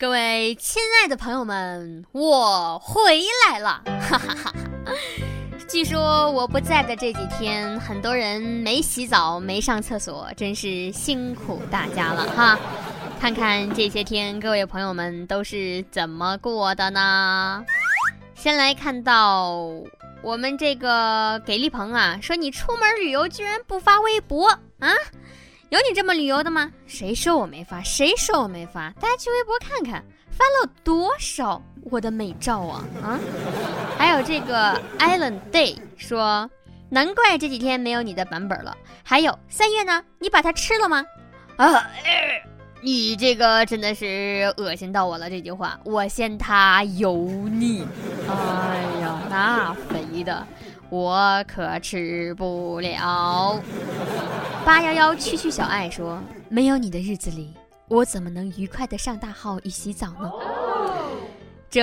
各位亲爱的朋友们，我回来了！哈哈哈！据说我不在的这几天，很多人没洗澡、没上厕所，真是辛苦大家了哈！看看这些天各位朋友们都是怎么过的呢？先来看到我们这个给力鹏啊，说你出门旅游居然不发微博啊？有你这么旅游的吗？谁说我没发？谁说我没发？大家去微博看看，发了多少我的美照啊啊！还有这个 Island Day 说，难怪这几天没有你的版本了。还有三月呢，你把它吃了吗？啊，你这个真的是恶心到我了。这句话，我嫌它油腻。哎呀，那肥的。我可吃不了。八幺幺区区小爱说：“没有你的日子里，我怎么能愉快的上大号与洗澡呢？”这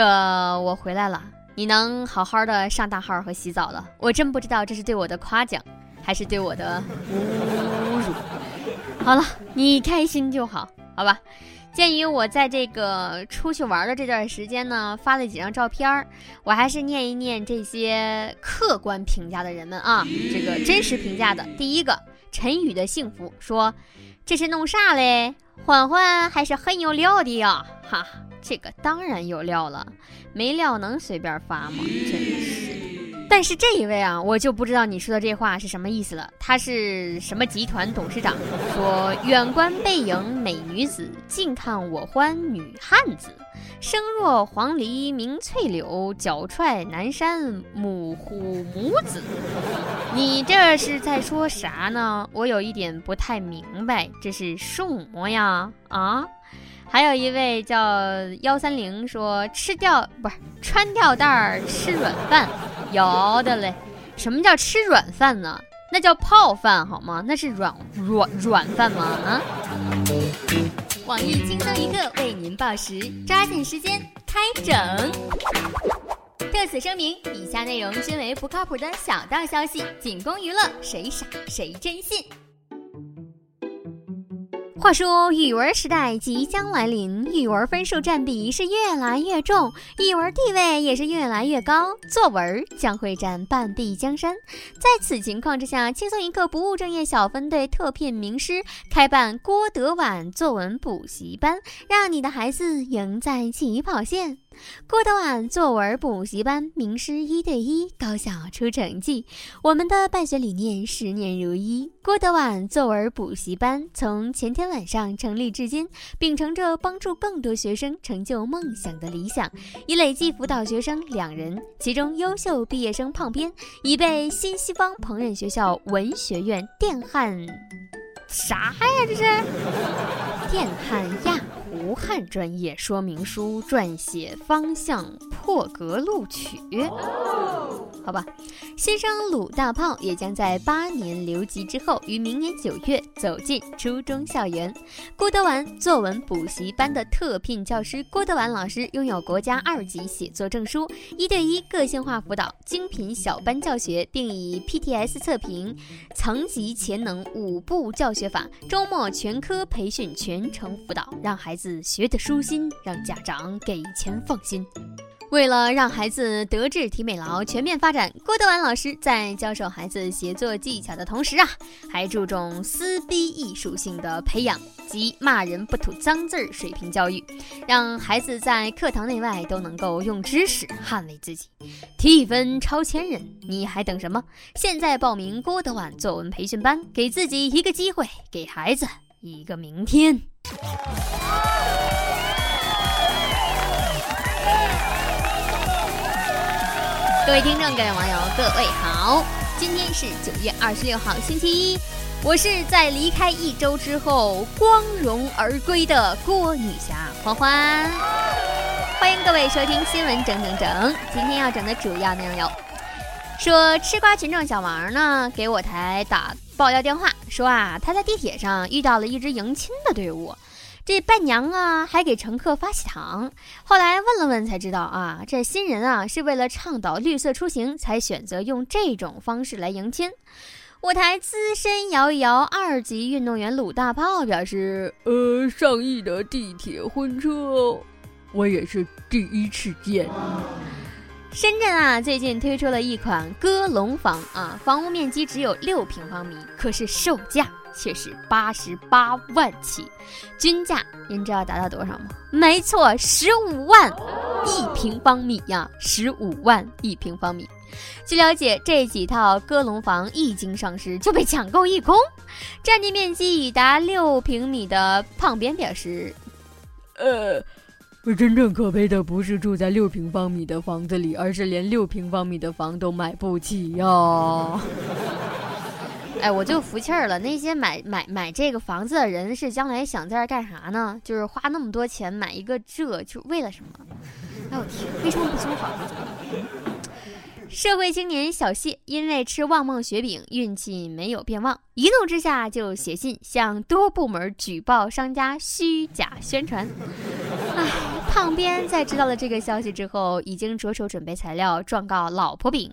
我回来了，你能好好的上大号和洗澡了。我真不知道这是对我的夸奖，还是对我的侮辱。好了，你开心就好，好吧。鉴于我在这个出去玩的这段时间呢，发了几张照片儿，我还是念一念这些客观评价的人们啊，这个真实评价的。第一个，陈宇的幸福说：“这是弄啥嘞？欢欢还是很有料的呀！”哈，这个当然有料了，没料能随便发吗？真是。但是这一位啊，我就不知道你说的这话是什么意思了。他是什么集团董事长？说远观背影美女子，近看我欢女汉子。声若黄鹂鸣翠柳，脚踹南山母虎母子。你这是在说啥呢？我有一点不太明白，这是什么呀？啊？还有一位叫幺三零说吃吊不是穿吊带儿吃软饭。有的嘞，什么叫吃软饭呢？那叫泡饭好吗？那是软软软饭吗？啊！网易轻松一刻为您报时，抓紧时间开整。特此声明，以下内容均为不靠谱的小道消息，仅供娱乐，谁傻谁真信。话说语文时代即将来临，语文分数占比是越来越重，语文地位也是越来越高，作文将会占半壁江山。在此情况之下，轻松一刻不务正业小分队特聘名师开办郭德婉作文补习班，让你的孩子赢在起跑线。郭德婉作文补习班，名师一对一，高效出成绩。我们的办学理念十年如一。郭德婉作文补习班从前天晚上成立至今，秉承着帮助更多学生成就梦想的理想，已累计辅导学生两人，其中优秀毕业生胖边已被新西方烹饪学校文学院电焊。啥呀？这是电焊亚无汉专业说明书撰写方向破格录取。好吧，新生鲁大炮也将在八年留级之后，于明年九月走进初中校园。郭德完作文补习班的特聘教师郭德完老师拥有国家二级写作证书，一对一个性化辅导，精品小班教学，并以 PTS 测评、层级潜能五步教学法，周末全科培训，全程辅导，让孩子学得舒心，让家长给钱放心。为了让孩子德智体美劳全面发展，郭德完老师在教授孩子写作技巧的同时啊，还注重撕逼艺术性的培养及骂人不吐脏字儿水平教育，让孩子在课堂内外都能够用知识捍卫自己，提分超千人。你还等什么？现在报名郭德婉作文培训班，给自己一个机会，给孩子一个明天。各位听众，各位网友，各位好！今天是九月二十六号，星期一。我是在离开一周之后光荣而归的郭女侠欢欢。欢迎各位收听新闻整整整。今天要整的主要内容有：说吃瓜群众小王呢给我台打爆料电话，说啊他在地铁上遇到了一支迎亲的队伍。这伴娘啊，还给乘客发喜糖。后来问了问才知道啊，这新人啊是为了倡导绿色出行，才选择用这种方式来迎亲。我台资深摇一摇二级运动员鲁大炮表示：“呃，上亿的地铁婚车，我也是第一次见。深圳啊，最近推出了一款鸽笼房啊，房屋面积只有六平方米，可是售价却是八十八万起，均价您知道达到多少吗？没错，十五万一平方米呀，十五万一平方米。据了解，这几套鸽笼房一经上市就被抢购一空，占地面积已达六平米的胖边表示，呃。真正可悲的不是住在六平方米的房子里，而是连六平方米的房都买不起呀！哎，我就服气儿了。那些买买买这个房子的人，是将来想在这干啥呢？就是花那么多钱买一个这，就为了什么？哎我天，为什么不租房子？社会青年小谢因为吃旺旺雪饼，运气没有变旺，一怒之下就写信向多部门举报商家虚假宣传。唉，胖边在知道了这个消息之后，已经着手准备材料状告老婆饼，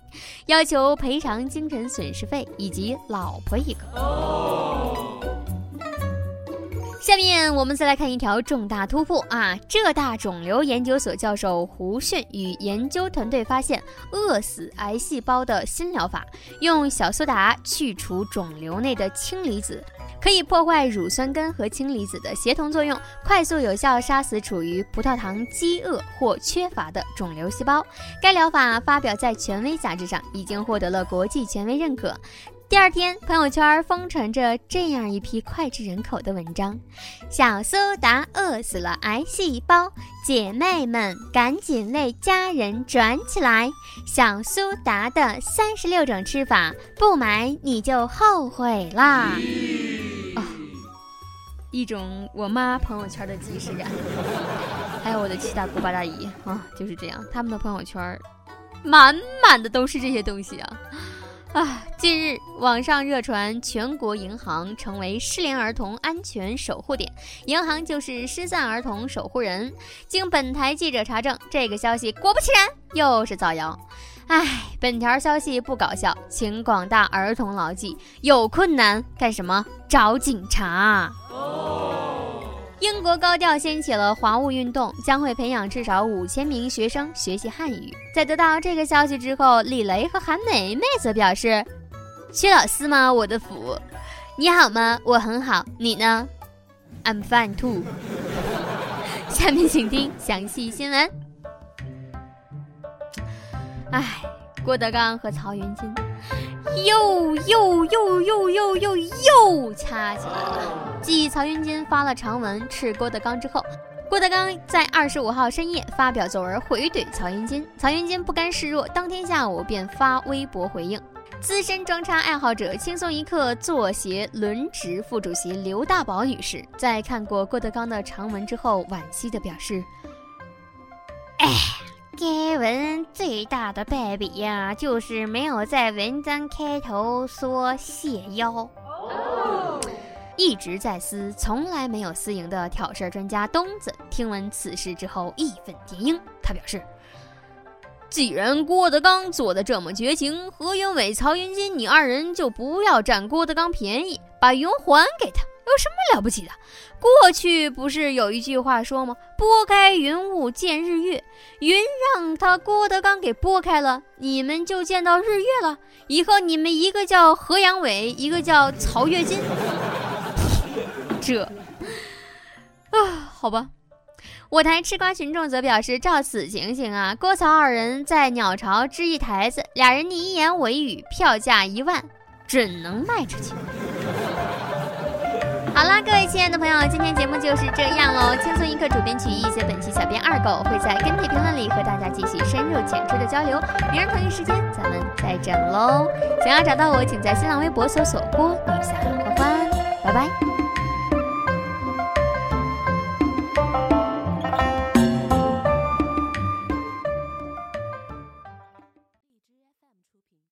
要求赔偿精神损失费以及老婆一个。下面我们再来看一条重大突破啊！浙大肿瘤研究所教授胡迅与研究团队发现，饿死癌细胞的新疗法，用小苏打去除肿瘤内的氢离子，可以破坏乳酸根和氢离子的协同作用，快速有效杀死处于葡萄糖饥饿或缺乏的肿瘤细胞。该疗法发表在权威杂志上，已经获得了国际权威认可。第二天，朋友圈疯传着这样一批脍炙人口的文章：“小苏打饿死了癌细胞，姐妹们赶紧为家人转起来！小苏打的三十六种吃法，不买你就后悔啦！”啊，一种我妈朋友圈的即视感。还有我的七大姑八大姨啊，就是这样，他们的朋友圈满满的都是这些东西啊。啊！近日，网上热传全国银行成为失联儿童安全守护点，银行就是失散儿童守护人。经本台记者查证，这个消息果不其然又是造谣。唉，本条消息不搞笑，请广大儿童牢记：有困难干什么？找警察。英国高调掀起了华务运动，将会培养至少五千名学生学习汉语。在得到这个消息之后，李雷和韩梅梅则表示：“薛老师吗？我的福！你好吗？我很好，你呢？I'm fine too。”下面请听详细新闻。哎，郭德纲和曹云金。又又又又又又又掐起来了。继曹云金发了长文斥郭德纲之后，郭德纲在二十五号深夜发表作文回怼曹云金。曹云金不甘示弱，当天下午便发微博回应。资深装叉爱好者轻松一刻作协轮值副主席刘大宝女士，在看过郭德纲的长文之后，惋惜地表示：“哎。”该文最大的败笔呀，就是没有在文章开头说谢邀。一直在私，从来没有私营的挑事儿专家东子，听闻此事之后义愤填膺。他表示：“既然郭德纲做的这么绝情，何云伟、曹云金，你二人就不要占郭德纲便宜，把云还给他。”有什么了不起的？过去不是有一句话说吗？拨开云雾见日月，云让他郭德纲给拨开了，你们就见到日月了。以后你们一个叫何阳伟，一个叫曹月金。这啊，好吧。我台吃瓜群众则表示，照此情形啊，郭曹二人在鸟巢支一台子，俩人你一言我一语，票价一万，准能卖出去。好啦，各位亲爱的朋友，今天节目就是这样喽。轻松一刻主编曲艺，写本期小编二狗会在跟帖评论里和大家继续深入浅出的交流。明儿同一时间咱们再整喽。想要找到我，请在新浪微博搜索“郭女侠欢欢”。拜拜。